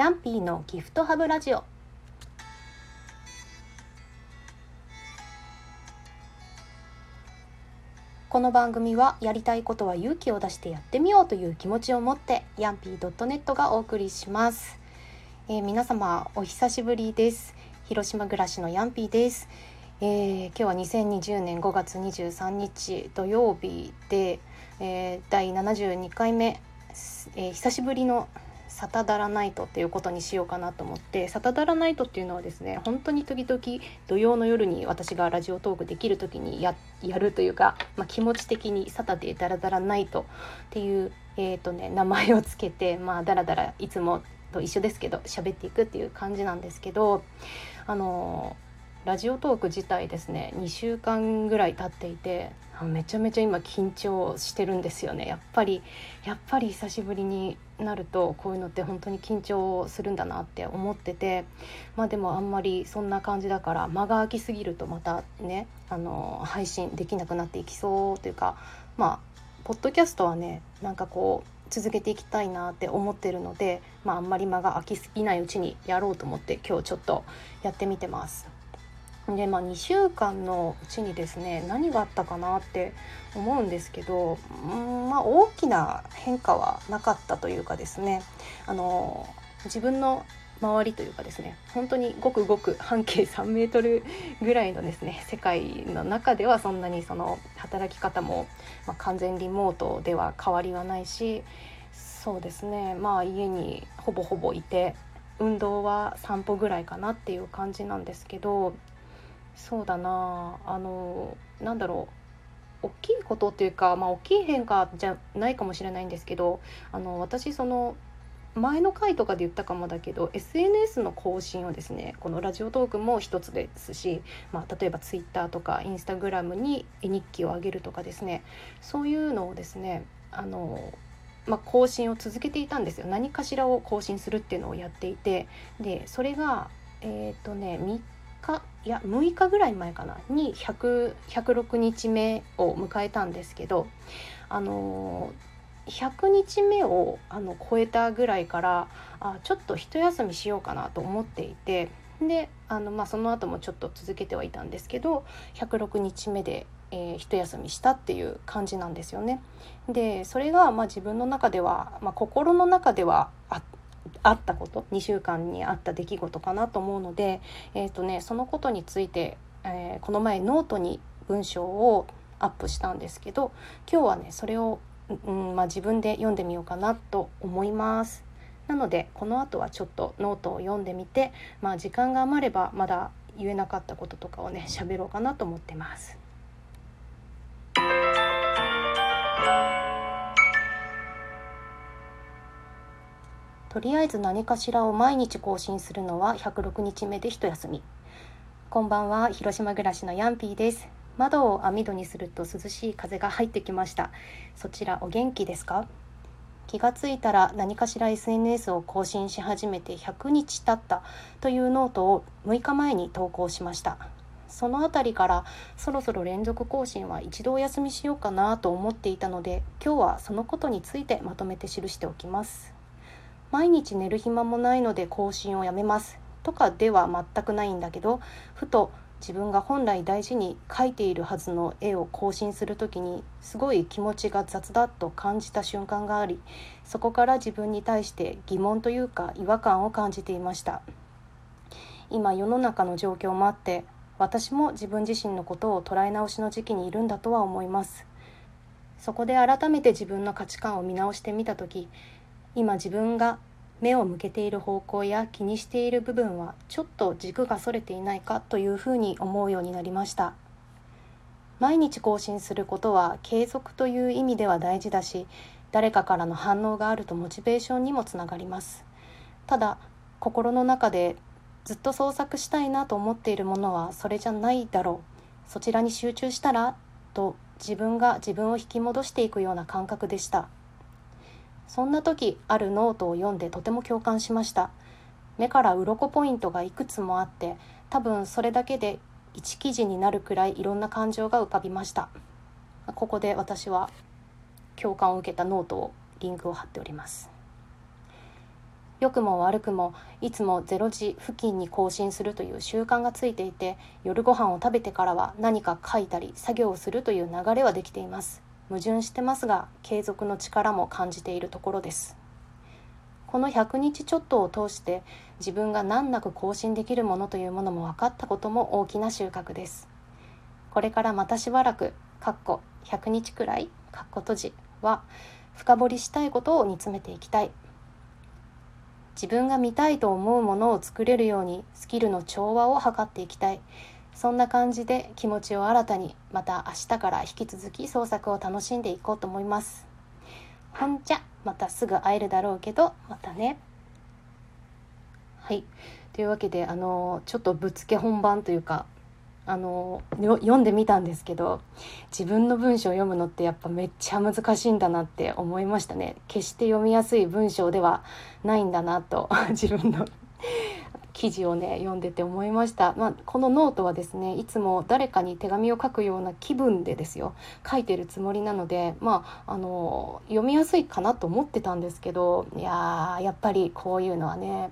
ヤンピーのギフトハブラジオ。この番組はやりたいことは勇気を出してやってみようという気持ちを持ってヤンピー .net がお送りします、えー、皆様お久しぶりです。広島暮らしのヤンピーです、えー、今日は2020年5月23日土曜日で、えー、第72回目、え久しぶりのサタダラナイトっていうことにしようかなと思ってサタダラナイトっていうのはですね本当に時々土曜の夜に私がラジオトークできる時にやるというか、まあ、気持ち的にサタデーダラダラナイトっていう、えーとね、名前をつけて、まあ、ダラダラいつもと一緒ですけど喋っていくっていう感じなんですけどあのラジオトーク自体ですね2週間ぐらい経っていてめちゃめちゃ今緊張してるんですよね。やっぱりやっぱり久しぶりになるとこういうのって本当に緊張するんだなって思っててまあでもあんまりそんな感じだから間が空きすぎるとまたねあの配信できなくなっていきそうというかまあポッドキャストはねなんかこう続けていきたいなって思ってるので、まあ、あんまり間が空きすぎないうちにやろうと思って今日ちょっとやってみてます。でまあ、2週間のうちにですね何があったかなって思うんですけどうんまあ大きな変化はなかったというかですねあの自分の周りというかですね本当にごくごく半径3メートルぐらいのですね世界の中ではそんなにその働き方も、まあ、完全リモートでは変わりはないしそうですねまあ家にほぼほぼいて運動は散歩ぐらいかなっていう感じなんですけどそうだな。あのなんだろう。大きいことっていうか、まあ、大きい変化じゃないかもしれないんですけどあの私その前の回とかで言ったかもだけど SNS の更新をですねこのラジオトークも一つですし、まあ、例えば Twitter とか Instagram に絵日記を上げるとかですねそういうのをですねあの、まあ、更新を続けていたんですよ。何かしらを更新するっていうのをやっていてでそれがえっ、ー、とね3日いや6日ぐらい前かな？に106日目を迎えたんですけどあの100日目をあの超えたぐらいからあちょっと一休みしようかなと思っていてであの、まあ、その後もちょっと続けてはいたんですけど106日目で、えー、一休みしたっていう感じなんですよね。でそれがまあ自分の中では、まあ、心の中ではああったこと2週間にあった出来事かなと思うので、えーとね、そのことについて、えー、この前ノートに文章をアップしたんですけど今日はねそれを、うんまあ、自分で読んでみようかなと思います。なのでこの後はちょっとノートを読んでみて、まあ、時間が余ればまだ言えなかったこととかをね喋ろうかなと思ってます。とりあえず何かしらを毎日更新するのは106日目で一休み。こんばんは広島暮らしのヤンピーです。窓を網戸にすると涼しい風が入ってきました。そちらお元気ですか？気がついたら何かしら SNS を更新し始めて100日経った。というノートを6日前に投稿しました。その辺りからそろそろ連続更新は一度お休みしようかなと思っていたので今日はそのことについてまとめて記しておきます。毎日寝る暇もないので更新をやめます。とかでは全くないんだけどふと自分が本来大事に描いているはずの絵を更新する時にすごい気持ちが雑だと感じた瞬間がありそこから自分に対して疑問というか違和感を感じていました。今世の中の状況もあって私も自分自身のことを捉え直しの時期にいるんだとは思います。そこで改めて自分の価値観を見直してみた時今自分が目を向けている方向や気にしている部分はちょっと軸がそれていないかというふうに思うようになりました。毎日更新することは継続という意味では大事だし誰かからの反応があるとモチベーションにもつながります。ただ心の中でずっと創作したいなと思っているものはそれじゃないだろう。そちらに集中したらと自分が自分を引き戻していくような感覚でした。そんな時あるノートを読んでとても共感しました目から鱗ポイントがいくつもあって多分それだけで一記事になるくらいいろんな感情が浮かびましたここで私は共感を受けたノートをリンクを貼っております良くも悪くもいつも0時付近に更新するという習慣がついていて夜ご飯を食べてからは何か書いたり作業をするという流れはできています矛盾してますが継続の力も感じているところです。この100日ちょっとを通して自分が難なく更新できるものというものも分かったことも大きな収穫です。これからまたしばらくかっこ100日くらいかっこ閉じは深掘りしたいことを煮詰めていきたい。自分が見たいと思うものを作れるようにスキルの調和を図っていきたい。そんな感じで気持ちを新たにまた明日から引き続き創作を楽しんでいこうと思います。ほんじゃまたすぐ会えるだろうけどまたね。はい。というわけであのちょっとぶっつけ本番というかあの読んでみたんですけど自分の文章を読むのってやっぱめっちゃ難しいんだなって思いましたね。決して読みやすい文章ではないんだなと自分の記事をね読んでて思いました、まあ、このノートはですねいつも誰かに手紙を書くような気分でですよ書いてるつもりなのでまああの読みやすいかなと思ってたんですけどいややっぱりこういうのはね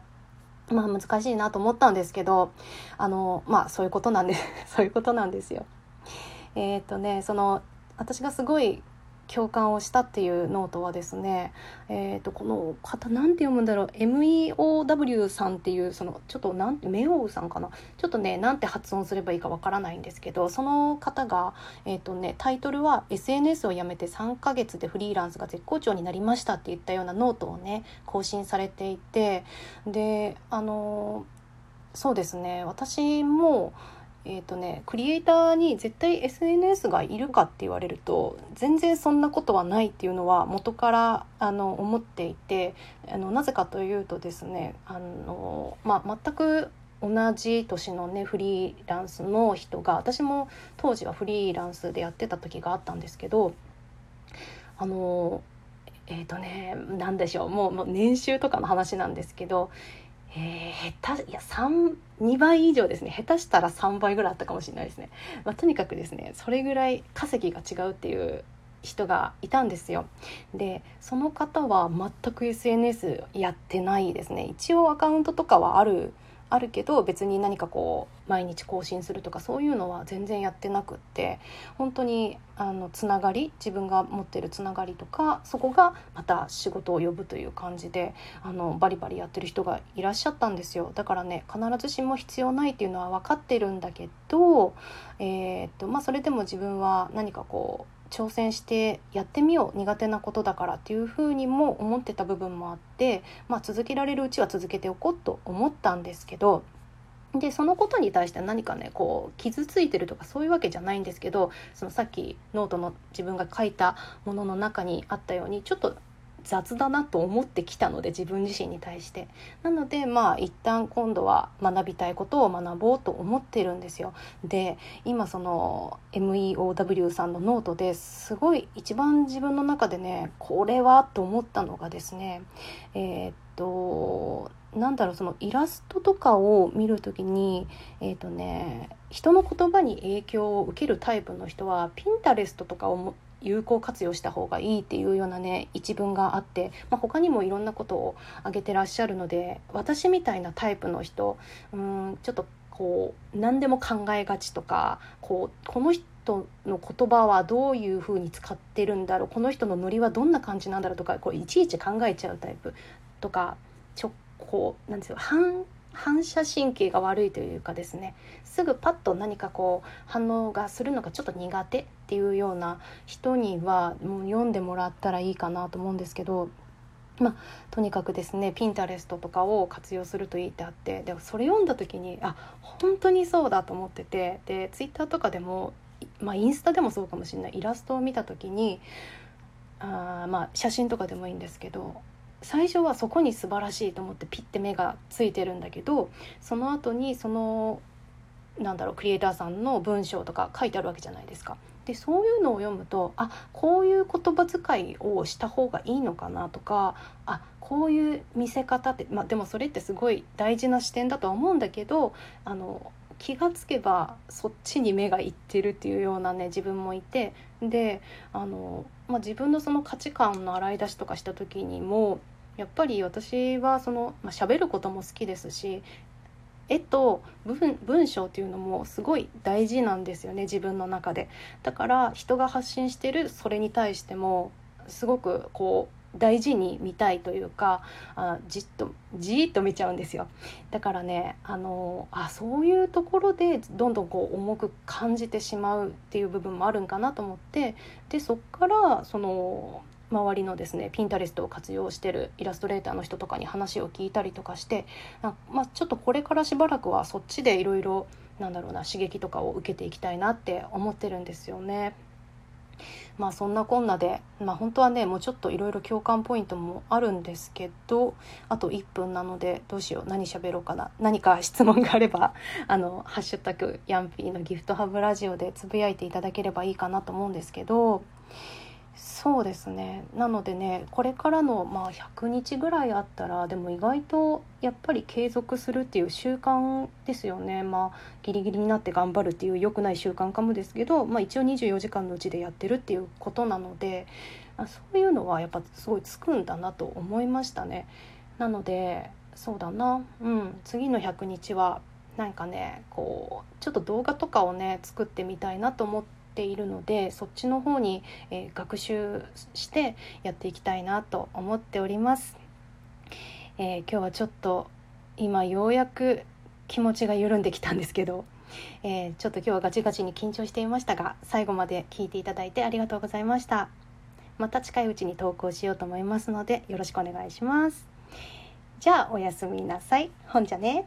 まあ難しいなと思ったんですけどあのまあそういうことなんで そういうことなんですよ。えっ、とねその私がすごい共感をしたっていうノートはですね、えー、とこの方何て読むんだろう MEOW さんっていうそのちょっとなんてメオウさんかな？ちょっとねなんて発音すればいいかわからないんですけどその方が、えーとね、タイトルは「SNS をやめて3ヶ月でフリーランスが絶好調になりました」って言ったようなノートをね更新されていてであのそうですね私もえーとね、クリエイターに絶対 SNS がいるかって言われると全然そんなことはないっていうのは元からあの思っていてあのなぜかというとですねあの、まあ、全く同じ年のねフリーランスの人が私も当時はフリーランスでやってた時があったんですけどあのえっ、ー、とね何でしょうもう年収とかの話なんですけどえー、下手いや32倍以上ですね。下手したら3倍ぐらいあったかもしれないですね、まあ、とにかくですねそれぐらい稼ぎが違うっていう人がいたんですよ。でその方は全く SNS やってないですね。一応アカウントとかはあるあるけど別に何かこう毎日更新するとかそういうのは全然やってなくって本当にあのつながり自分が持ってるつながりとかそこがまた仕事を呼ぶという感じであのバリバリやってる人がいらっしゃったんですよ。だからね必ずしも必要ないっていうのは分かってるんだけど、えー、っとまあ、それでも自分は何かこう挑戦してやってみよう苦手なことだからっていうふうにも思ってた部分もあって、まあ、続けられるうちは続けておこうと思ったんですけどでそのことに対して何かねこう傷ついてるとかそういうわけじゃないんですけどそのさっきノートの自分が書いたものの中にあったようにちょっと雑だなと思ってきたので自分自身に対して。なのでまあ一旦今度は学びたいことを学ぼうと思ってるんですよ。で今その MEOW さんのノートですごい一番自分の中でねこれはと思ったのがですねえー、っとなんだろうそのイラストとかを見る時にえっ、とね人の言葉に影響を受けるタイプの人はピンタレストとかを有効活用した方がいいっていうようなね一文があって、まあ、他にもいろんなことを挙げてらっしゃるので私みたいなタイプの人うんちょっとこう何でも考えがちとかこうこの人の言葉はどういうふうに使ってるんだろうこの人のノリはどんな感じなんだろうとかこういちいち考えちゃうタイプとかちょこうなんですよ反反射神経が悪いというかですねすぐパッと何かこう反応がするのがちょっと苦手っていうような人にはもう読んでもらったらいいかなと思うんですけどまあ、とにかくですねピンタレストとかを活用するといいってあってでもそれ読んだ時にあ本当にそうだと思っててでツイッターとかでも、まあ、インスタでもそうかもしれない。イラストを見た時にあまあ写真とかでもいいんですけど最初はそこに素晴らしいと思ってピッて目がついてるんだけどその後にそのなんだろうクリエイターさんの文章とか書いてあるわけじゃないですか。でそういうのを読むとあこういう言葉遣いをした方がいいのかなとかあこういう見せ方って、まあ、でもそれってすごい大事な視点だとは思うんだけどあの気がつけばそっちに目がいってるっていうようなね自分もいてであの、まあ、自分のその価値観の洗い出しとかした時にもやっぱり私はその、まあ、喋ることも好きですし絵と文文章っていうのもすごい大事なんですよね自分の中で。だから人が発信してるそれに対してもすごくこう大事に見たいというかあじっとじーっと見ちゃうんですよ。だからねあのあそういうところでどんどんこう重く感じてしまうっていう部分もあるんかなと思ってでそっからその周りのですねピンタレストを活用してるイラストレーターの人とかに話を聞いたりとかしてまあ、ちょっとこれからしばらくはそっちでいろいろなんだろうな刺激とかを受けていきたいなって思ってるんですよね。まあそんなこんなで、まあ、本当はねもうちょっといろいろ共感ポイントもあるんですけどあと1分なのでどうしよう何喋ろうかな何か質問があれば あの「ハッシュタグヤンピーのギフトハブラジオ」でつぶやいていただければいいかなと思うんですけどそうですねなのでねこれからのまあ100日ぐらいあったらでも意外とやっぱり継続するっていう習慣ですよねまあギリギリになって頑張るっていう良くない習慣かもですけど、まあ、一応24時間のうちでやってるっていうことなのでそういうのはやっぱすごいつくんだなと思いましたね。なのでそうだなうん次の100日はなんかねこうちょっと動画とかをね作ってみたいなと思って。ているのでそっちの方に、えー、学習してやっていきたいなと思っております、えー、今日はちょっと今ようやく気持ちが緩んできたんですけど、えー、ちょっと今日はガチガチに緊張していましたが最後まで聞いていただいてありがとうございました。また近いうちに投稿しようと思いますのでよろしくお願いします。じゃあおやすみなさい。ほんじゃね。